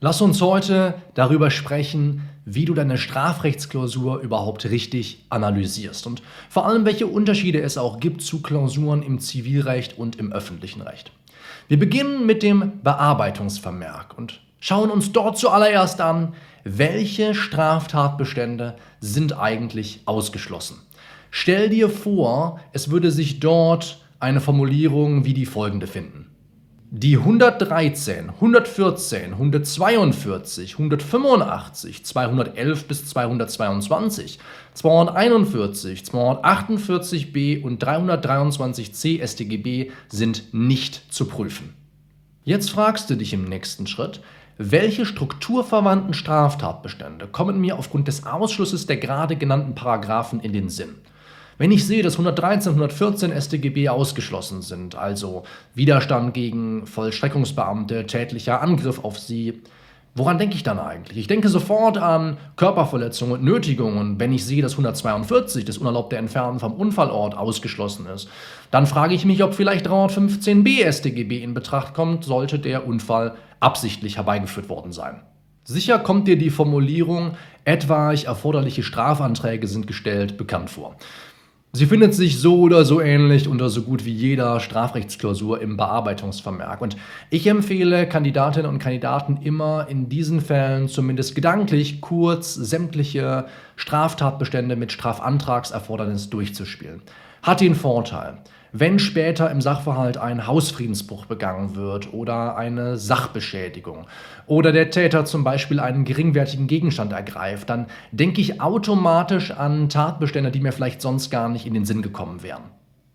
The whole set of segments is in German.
Lass uns heute darüber sprechen, wie du deine Strafrechtsklausur überhaupt richtig analysierst und vor allem, welche Unterschiede es auch gibt zu Klausuren im Zivilrecht und im öffentlichen Recht. Wir beginnen mit dem Bearbeitungsvermerk und schauen uns dort zuallererst an, welche Straftatbestände sind eigentlich ausgeschlossen. Stell dir vor, es würde sich dort eine Formulierung wie die folgende finden die 113, 114, 142, 185, 211 bis 222, 241, 248b und 323c StGB sind nicht zu prüfen. Jetzt fragst du dich im nächsten Schritt, welche strukturverwandten Straftatbestände kommen mir aufgrund des Ausschlusses der gerade genannten Paragraphen in den Sinn? Wenn ich sehe, dass 113, 114 StGB ausgeschlossen sind, also Widerstand gegen Vollstreckungsbeamte, tätlicher Angriff auf sie, woran denke ich dann eigentlich? Ich denke sofort an Körperverletzung und Nötigung und wenn ich sehe, dass 142, das unerlaubte Entfernen vom Unfallort, ausgeschlossen ist, dann frage ich mich, ob vielleicht 315b StGB in Betracht kommt, sollte der Unfall absichtlich herbeigeführt worden sein. Sicher kommt dir die Formulierung etwaig erforderliche Strafanträge sind gestellt bekannt vor. Sie findet sich so oder so ähnlich unter so gut wie jeder Strafrechtsklausur im Bearbeitungsvermerk. Und ich empfehle Kandidatinnen und Kandidaten immer in diesen Fällen zumindest gedanklich kurz sämtliche Straftatbestände mit Strafantragserfordernis durchzuspielen. Hat den Vorteil, wenn später im Sachverhalt ein Hausfriedensbruch begangen wird oder eine Sachbeschädigung oder der Täter zum Beispiel einen geringwertigen Gegenstand ergreift, dann denke ich automatisch an Tatbestände, die mir vielleicht sonst gar nicht in den Sinn gekommen wären.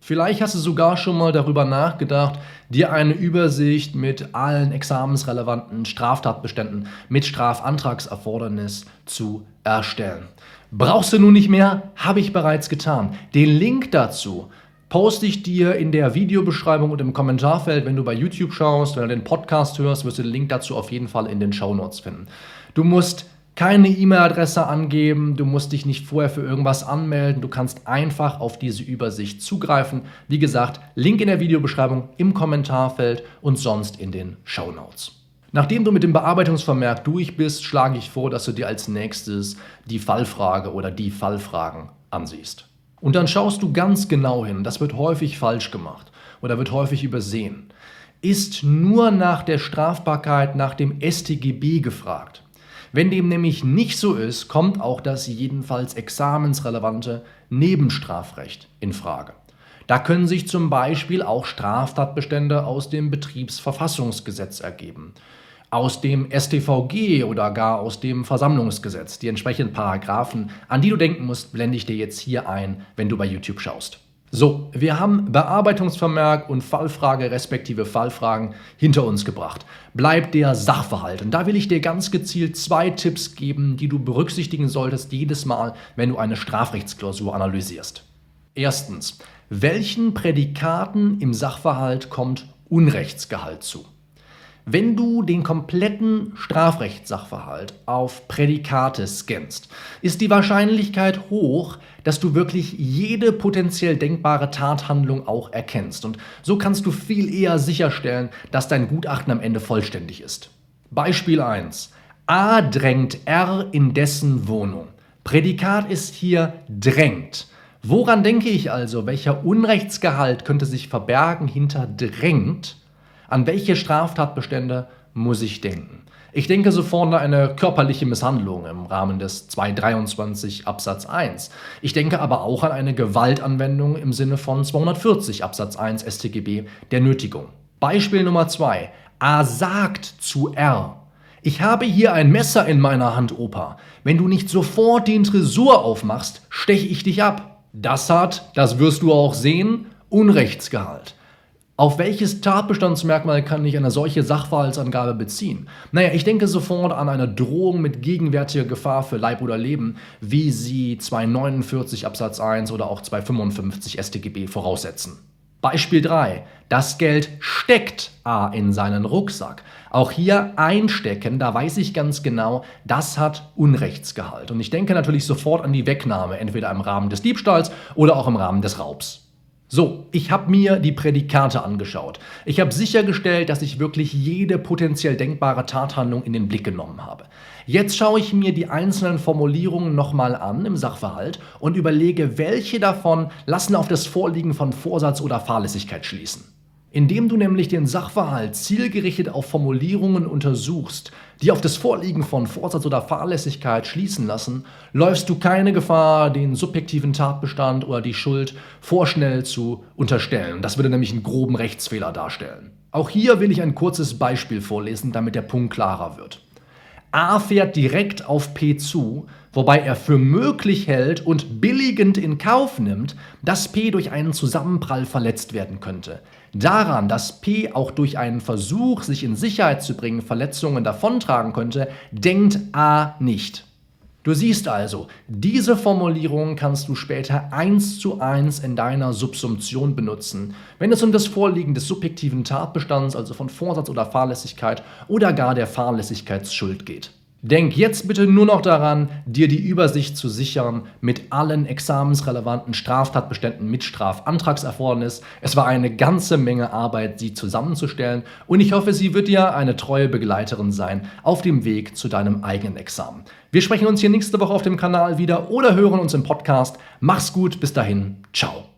Vielleicht hast du sogar schon mal darüber nachgedacht, dir eine Übersicht mit allen examensrelevanten Straftatbeständen mit Strafantragserfordernis zu erstellen. Brauchst du nun nicht mehr? Habe ich bereits getan. Den Link dazu poste ich dir in der Videobeschreibung und im Kommentarfeld, wenn du bei YouTube schaust, wenn du den Podcast hörst, wirst du den Link dazu auf jeden Fall in den Show Notes finden. Du musst keine E-Mail-Adresse angeben, du musst dich nicht vorher für irgendwas anmelden, du kannst einfach auf diese Übersicht zugreifen. Wie gesagt, Link in der Videobeschreibung, im Kommentarfeld und sonst in den Show Notes. Nachdem du mit dem Bearbeitungsvermerk durch bist, schlage ich vor, dass du dir als nächstes die Fallfrage oder die Fallfragen ansiehst. Und dann schaust du ganz genau hin, das wird häufig falsch gemacht oder wird häufig übersehen. Ist nur nach der Strafbarkeit nach dem StGB gefragt. Wenn dem nämlich nicht so ist, kommt auch das jedenfalls examensrelevante Nebenstrafrecht in Frage. Da können sich zum Beispiel auch Straftatbestände aus dem Betriebsverfassungsgesetz ergeben aus dem StVG oder gar aus dem Versammlungsgesetz. Die entsprechenden Paragraphen, an die du denken musst, blende ich dir jetzt hier ein, wenn du bei YouTube schaust. So, wir haben Bearbeitungsvermerk und Fallfrage respektive Fallfragen hinter uns gebracht. Bleibt der Sachverhalt. Und da will ich dir ganz gezielt zwei Tipps geben, die du berücksichtigen solltest jedes Mal, wenn du eine Strafrechtsklausur analysierst. Erstens, welchen Prädikaten im Sachverhalt kommt Unrechtsgehalt zu? Wenn du den kompletten Strafrechtssachverhalt auf Prädikate scannst, ist die Wahrscheinlichkeit hoch, dass du wirklich jede potenziell denkbare Tathandlung auch erkennst. Und so kannst du viel eher sicherstellen, dass dein Gutachten am Ende vollständig ist. Beispiel 1. A drängt R in dessen Wohnung. Prädikat ist hier drängt. Woran denke ich also? Welcher Unrechtsgehalt könnte sich verbergen hinter drängt? An welche Straftatbestände muss ich denken? Ich denke sofort an eine körperliche Misshandlung im Rahmen des 223 Absatz 1. Ich denke aber auch an eine Gewaltanwendung im Sinne von 240 Absatz 1 StGB der Nötigung. Beispiel Nummer 2. A sagt zu R. Ich habe hier ein Messer in meiner Hand, Opa. Wenn du nicht sofort den Tresor aufmachst, steche ich dich ab. Das hat, das wirst du auch sehen, Unrechtsgehalt. Auf welches Tatbestandsmerkmal kann ich eine solche Sachverhaltsangabe beziehen? Naja, ich denke sofort an eine Drohung mit gegenwärtiger Gefahr für Leib oder Leben, wie sie 249 Absatz 1 oder auch 255 StGB voraussetzen. Beispiel 3. Das Geld steckt A in seinen Rucksack. Auch hier einstecken, da weiß ich ganz genau, das hat Unrechtsgehalt. Und ich denke natürlich sofort an die Wegnahme, entweder im Rahmen des Diebstahls oder auch im Rahmen des Raubs. So, ich habe mir die Prädikate angeschaut. Ich habe sichergestellt, dass ich wirklich jede potenziell denkbare Tathandlung in den Blick genommen habe. Jetzt schaue ich mir die einzelnen Formulierungen nochmal an im Sachverhalt und überlege, welche davon lassen auf das Vorliegen von Vorsatz oder Fahrlässigkeit schließen. Indem du nämlich den Sachverhalt zielgerichtet auf Formulierungen untersuchst, die auf das Vorliegen von Vorsatz oder Fahrlässigkeit schließen lassen, läufst du keine Gefahr, den subjektiven Tatbestand oder die Schuld vorschnell zu unterstellen. Das würde nämlich einen groben Rechtsfehler darstellen. Auch hier will ich ein kurzes Beispiel vorlesen, damit der Punkt klarer wird. A fährt direkt auf P zu, wobei er für möglich hält und billigend in Kauf nimmt, dass P durch einen Zusammenprall verletzt werden könnte. Daran, dass P auch durch einen Versuch, sich in Sicherheit zu bringen, Verletzungen davontragen könnte, denkt A nicht. Du siehst also, diese Formulierung kannst du später eins zu eins in deiner Subsumption benutzen, wenn es um das Vorliegen des subjektiven Tatbestands, also von Vorsatz oder Fahrlässigkeit oder gar der Fahrlässigkeitsschuld geht. Denk jetzt bitte nur noch daran, dir die Übersicht zu sichern mit allen examensrelevanten Straftatbeständen mit Strafantragserfordernis. Es war eine ganze Menge Arbeit, sie zusammenzustellen und ich hoffe, sie wird dir eine treue Begleiterin sein auf dem Weg zu deinem eigenen Examen. Wir sprechen uns hier nächste Woche auf dem Kanal wieder oder hören uns im Podcast. Mach's gut, bis dahin, ciao.